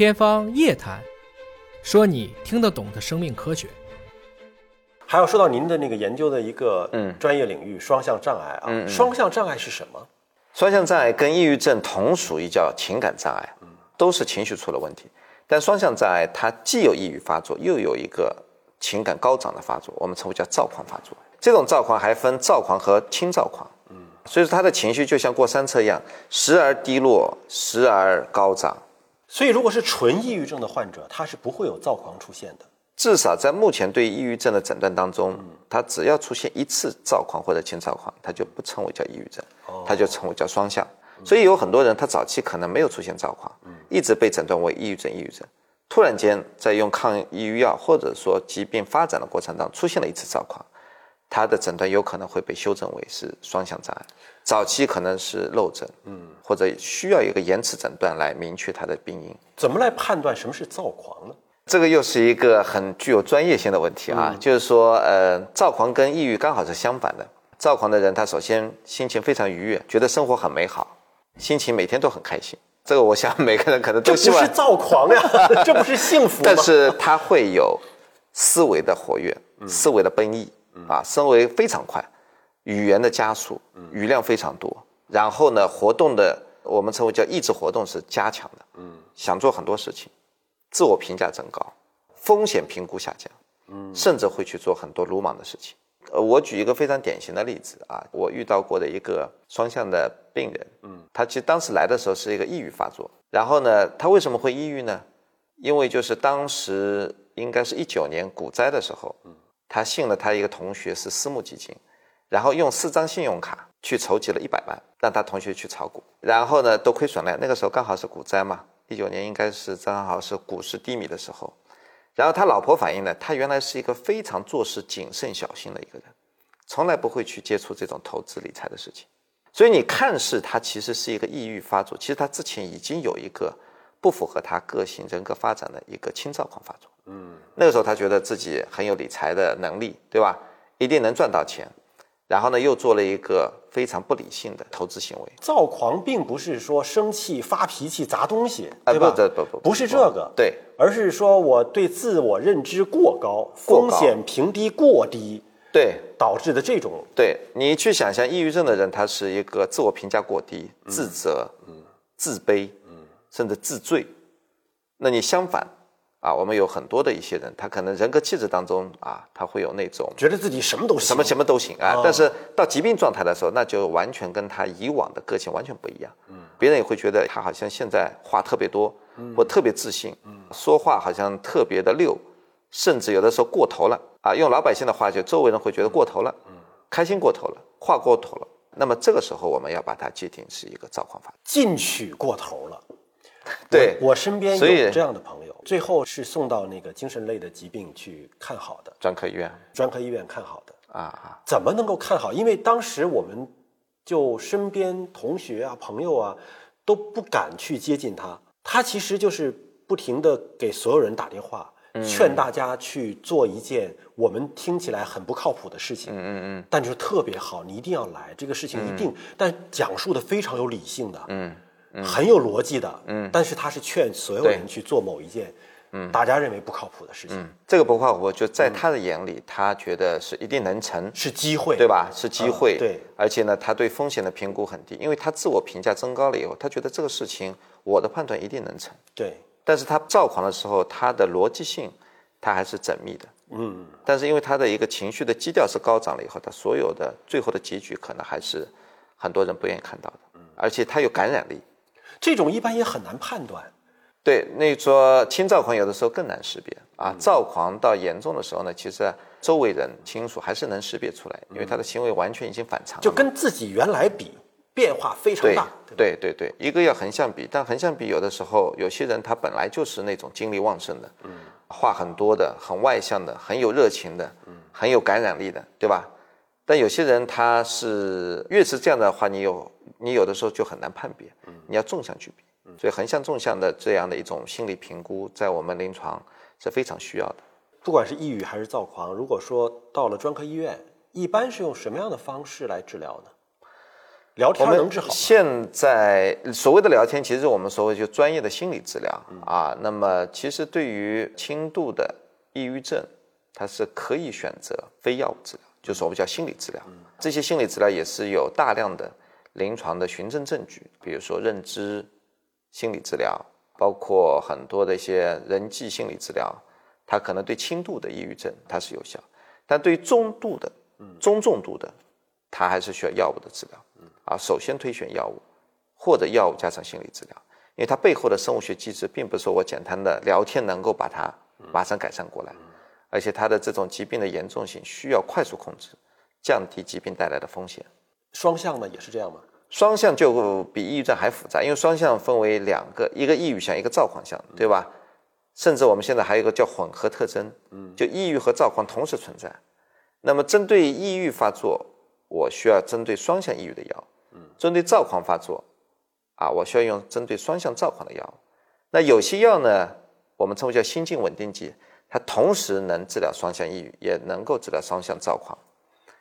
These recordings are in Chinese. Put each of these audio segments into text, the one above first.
天方夜谭，说你听得懂的生命科学。还要说到您的那个研究的一个嗯专业领域——双向障碍啊。嗯嗯双向障碍是什么？双向障碍跟抑郁症同属于叫情感障碍，都是情绪出了问题。但双向障碍它既有抑郁发作，又有一个情感高涨的发作，我们称为叫躁狂发作。这种躁狂还分躁狂和轻躁狂，嗯，所以说他的情绪就像过山车一样，时而低落，时而高涨。所以，如果是纯抑郁症的患者，他是不会有躁狂出现的。至少在目前对抑郁症的诊断当中，他只要出现一次躁狂或者轻躁狂，他就不称为叫抑郁症，他就称为叫双向。所以有很多人他早期可能没有出现躁狂，一直被诊断为抑郁症，抑郁症，突然间在用抗抑郁药或者说疾病发展的过程当中出现了一次躁狂，他的诊断有可能会被修正为是双向障碍，早期可能是漏诊，嗯，或者需要一个延迟诊断来明确他的病因。怎么来判断什么是躁狂呢？这个又是一个很具有专业性的问题啊，就是说，呃，躁狂跟抑郁刚好是相反的。躁狂的人，他首先心情非常愉悦，觉得生活很美好，心情每天都很开心。这个我想每个人可能这不都希望是，躁狂呀，这不是幸福吗？但是他会有思维的活跃，思维的奔逸啊，升维非常快，语言的加速，语量非常多，然后呢，活动的我们称为叫意志活动是加强的，嗯，想做很多事情，自我评价增高，风险评估下降，嗯，甚至会去做很多鲁莽的事情。呃，我举一个非常典型的例子啊，我遇到过的一个双向的病人，嗯，他其实当时来的时候是一个抑郁发作，然后呢，他为什么会抑郁呢？因为就是当时应该是一九年股灾的时候，嗯，他信了他一个同学是私募基金，然后用四张信用卡去筹集了一百万，让他同学去炒股，然后呢都亏损了。那个时候刚好是股灾嘛，一九年应该是正好是股市低迷的时候。然后他老婆反映呢，他原来是一个非常做事谨慎小心的一个人，从来不会去接触这种投资理财的事情。所以你看似他其实是一个抑郁发作，其实他之前已经有一个不符合他个性人格发展的一个轻躁狂发作。嗯，那个时候他觉得自己很有理财的能力，对吧？一定能赚到钱，然后呢又做了一个非常不理性的投资行为。躁狂并不是说生气、发脾气、砸东西，哎对吧？不不不不不是这个，对，而是说我对自我认知过高，过高。风险评低过低，对，导致的这种对。你去想象，抑郁症的人，他是一个自我评价过低、自责、嗯。自卑，嗯。甚至自罪。那你相反啊，我们有很多的一些人，他可能人格气质当中啊，他会有那种觉得自己什么都行，什么什么都行啊哦，但是到疾病状态的时候，那就完全跟他以往的个性完全不一样。嗯，别人也会觉得他好像现在话特别多，或特别自信，说话好像特别的溜，甚至有的时候过头了啊。用老百姓的话，就周围人会觉得过头了，开心过头了，话过头了。那么这个时候，我们要把它界定是一个躁狂发作。进取过头了。对我我身边有这样的朋友，最后是送到那个精神类的疾病去看好的，专科医院专科医院看好的。啊啊，怎么能够看好？因为当时我们就身边同学啊、朋友啊都不敢去接近他，他其实就是不停的给所有人打电话，劝大家去做一件我们听起来很不靠谱的事情。嗯嗯嗯，但就是特别好，你一定要来，这个事情一定，但讲述的非常有理性的，嗯，很有逻辑的，嗯，但是他是劝所有人去做某一件，嗯，大家认为不靠谱的事情，这个不靠谱，就在他的眼里，他觉得是一定能成，是机会，对吧？是机会，嗯对，而且呢，他对风险的评估很低，因为他自我评价增高了以后，他觉得这个事情我的判断一定能成。对，但是他躁狂的时候，他的逻辑性他还是缜密的，嗯，但是因为他的一个情绪的基调是高涨了以后，他所有的最后的结局可能还是很多人不愿意看到的，而且他有感染力。这种一般也很难判断。对，那说轻躁狂有的时候更难识别啊，躁狂到严重的时候呢，其实周围人亲属还是能识别出来，因为他的行为完全已经反常了，就跟自己原来比，变化非常大。对对对对，一个要横向比，但横向比有的时候有些人他本来就是那种精力旺盛的，嗯，话很多的，很外向的，很有热情的，嗯，很有感染力的，对吧？但有些人他是越是这样的话，你有你有的时候就很难判别，嗯，你要纵向去比，所以横向纵向的这样的一种心理评估，在我们临床是非常需要的。不管是抑郁还是躁狂，如果说到了专科医院，一般是用什么样的方式来治疗呢？聊天能治好吗？现在所谓的聊天，其实我们所谓就专业的心理治疗、嗯啊。那么其实对于轻度的抑郁症，它是可以选择非药物治疗，就所谓叫心理治疗。这些心理治疗也是有大量的临床的循证证据，比如说认知心理治疗，包括很多的一些人际心理治疗，它可能对轻度的抑郁症它是有效，但对于中度的、中重度的，它还是需要药物的治疗。啊，首先推选药物，或者药物加上心理治疗，因为它背后的生物学机制，并不是说我简单的聊天能够把它马上改善过来，而且它的这种疾病的严重性需要快速控制，降低疾病带来的风险。双向呢也是这样吗？双向就比抑郁症还复杂，因为双向分为两个，一个抑郁项，一个躁狂项，对吧？甚至我们现在还有一个叫混合特征，嗯，就抑郁和躁狂同时存在。那么针对抑郁发作，我需要针对双向抑郁的药，嗯，针对躁狂发作，啊，我需要用针对双向躁狂的药。那有些药呢，我们称为叫心境稳定剂，它同时能治疗双向抑郁，也能够治疗双向躁狂。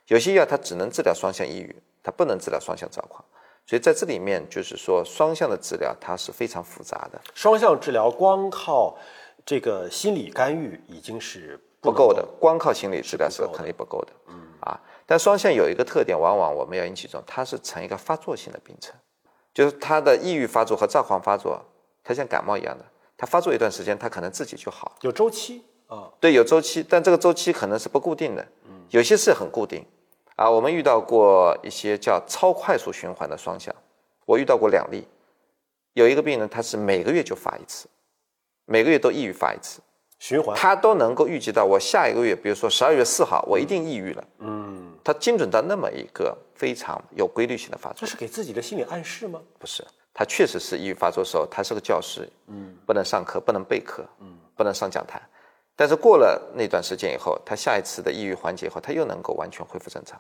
有些药它只能治疗双向抑郁，它不能治疗双向躁狂。所以在这里面，就是说双向的治疗它是非常复杂的，双向治疗光靠这个心理干预已经是能不够的，光靠心理治疗是肯定不够的。嗯啊，但双向有一个特点，往往我们要引起重，它是呈一个发作性的病程，就是它的抑郁发作和躁狂发作，它像感冒一样的，它发作一段时间，它可能自己就好。有周期啊。对，有周期，但这个周期可能是不固定的，嗯有些是很固定。啊，我们遇到过一些叫超快速循环的双向，我遇到过两例，有一个病人他是每个月就发一次，每个月都抑郁发一次，循环，他都能够预计到我下一个月，比如说十二月四号，我一定抑郁了，嗯，他精准到那么一个非常有规律性的发作这，是给自己的心理暗示吗？不是，他确实是抑郁发作的时候，他是个教师，嗯，不能上课，不能备课，嗯，不能上讲台。但是过了那段时间以后，他下一次的抑郁缓解以后，他又能够完全恢复正常。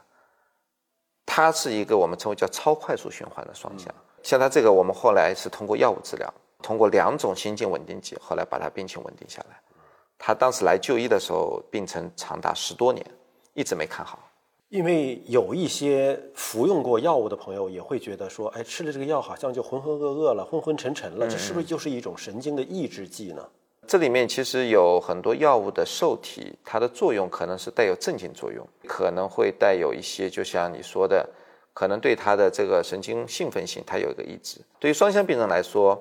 它是一个我们称为叫超快速循环的双向。像他这个，我们后来是通过药物治疗，通过两种心境稳定剂，后来把他病情稳定下来。他当时来就医的时候，病程长达十多年，一直没看好。因为有一些服用过药物的朋友也会觉得说，哎，吃了这个药好像就浑浑噩噩了，昏昏沉沉了，这是不是就是一种神经的抑制剂呢？这里面其实有很多药物的受体，它的作用可能是带有镇静作用，可能会带有一些，就像你说的，可能对它的这个神经兴奋性，它有一个抑制。对于双向病人来说，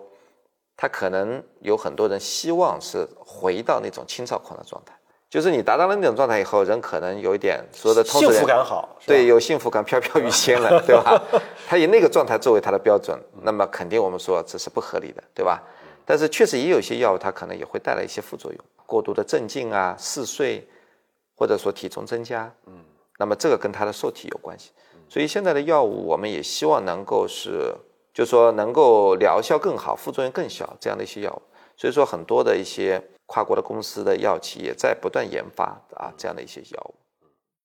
他可能有很多人希望是回到那种轻躁狂的状态，就是你达到了那种状态以后，人可能有一点说的通俗幸福感好，对，有幸福感飘飘欲仙了，对吧？他以那个状态作为他的标准，那么肯定我们说这是不合理的，对吧？但是确实也有一些药物，它可能也会带来一些副作用，过度的镇静啊、嗜睡，或者说体重增加，嗯，那么这个跟它的受体有关系。所以现在的药物，我们也希望能够是，就说能够疗效更好、副作用更小这样的一些药物。所以说，很多的一些跨国的公司的药企也在不断研发啊这样的一些药物。